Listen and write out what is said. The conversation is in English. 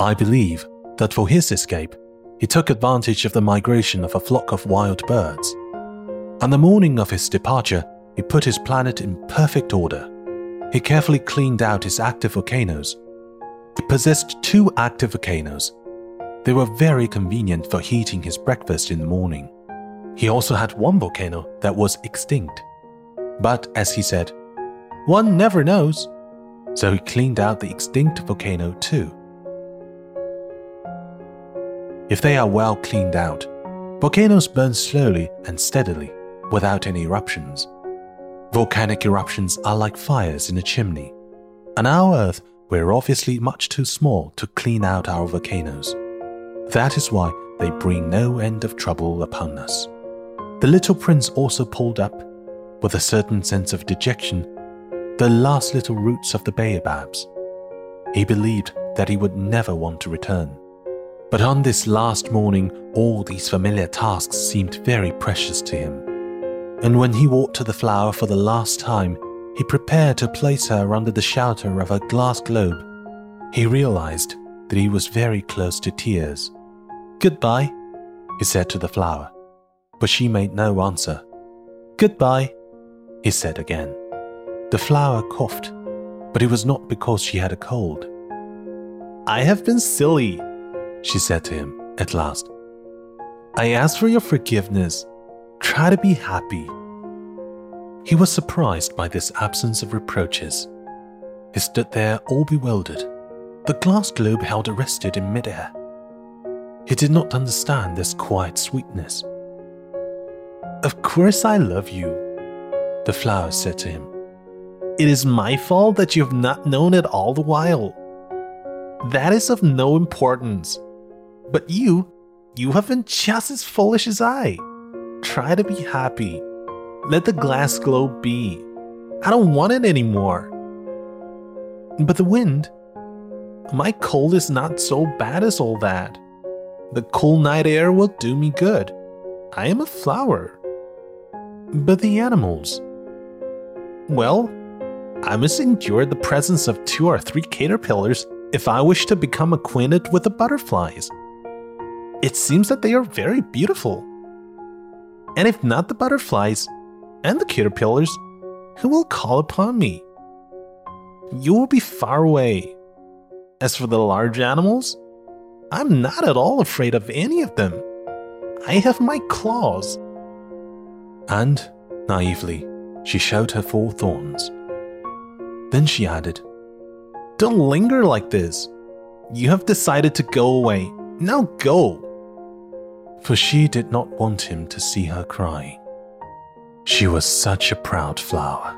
I believe that for his escape, he took advantage of the migration of a flock of wild birds. On the morning of his departure, he put his planet in perfect order. He carefully cleaned out his active volcanoes. He possessed two active volcanoes. They were very convenient for heating his breakfast in the morning. He also had one volcano that was extinct. But as he said, one never knows. So he cleaned out the extinct volcano too. If they are well cleaned out, volcanoes burn slowly and steadily without any eruptions. Volcanic eruptions are like fires in a chimney. On our Earth, we're obviously much too small to clean out our volcanoes. That is why they bring no end of trouble upon us. The little prince also pulled up, with a certain sense of dejection, the last little roots of the baobabs. He believed that he would never want to return. But on this last morning, all these familiar tasks seemed very precious to him. And when he walked to the flower for the last time, he prepared to place her under the shelter of a glass globe. He realized that he was very close to tears. Goodbye, he said to the flower, but she made no answer. Goodbye, he said again. The flower coughed, but it was not because she had a cold. I have been silly, she said to him at last. I ask for your forgiveness. Try to be happy. He was surprised by this absence of reproaches. He stood there all bewildered, the glass globe held arrested in midair. He did not understand this quiet sweetness. Of course, I love you, the flower said to him. It is my fault that you have not known it all the while. That is of no importance. But you, you have been just as foolish as I. Try to be happy. Let the glass globe be. I don't want it anymore. But the wind, my cold is not so bad as all that. The cool night air will do me good. I am a flower. But the animals, well, I must endure the presence of two or three caterpillars if I wish to become acquainted with the butterflies. It seems that they are very beautiful. And if not the butterflies and the caterpillars, who will call upon me? You will be far away. As for the large animals, I'm not at all afraid of any of them. I have my claws. And, naively, she showed her four thorns. Then she added, Don't linger like this. You have decided to go away. Now go for she did not want him to see her cry. She was such a proud flower.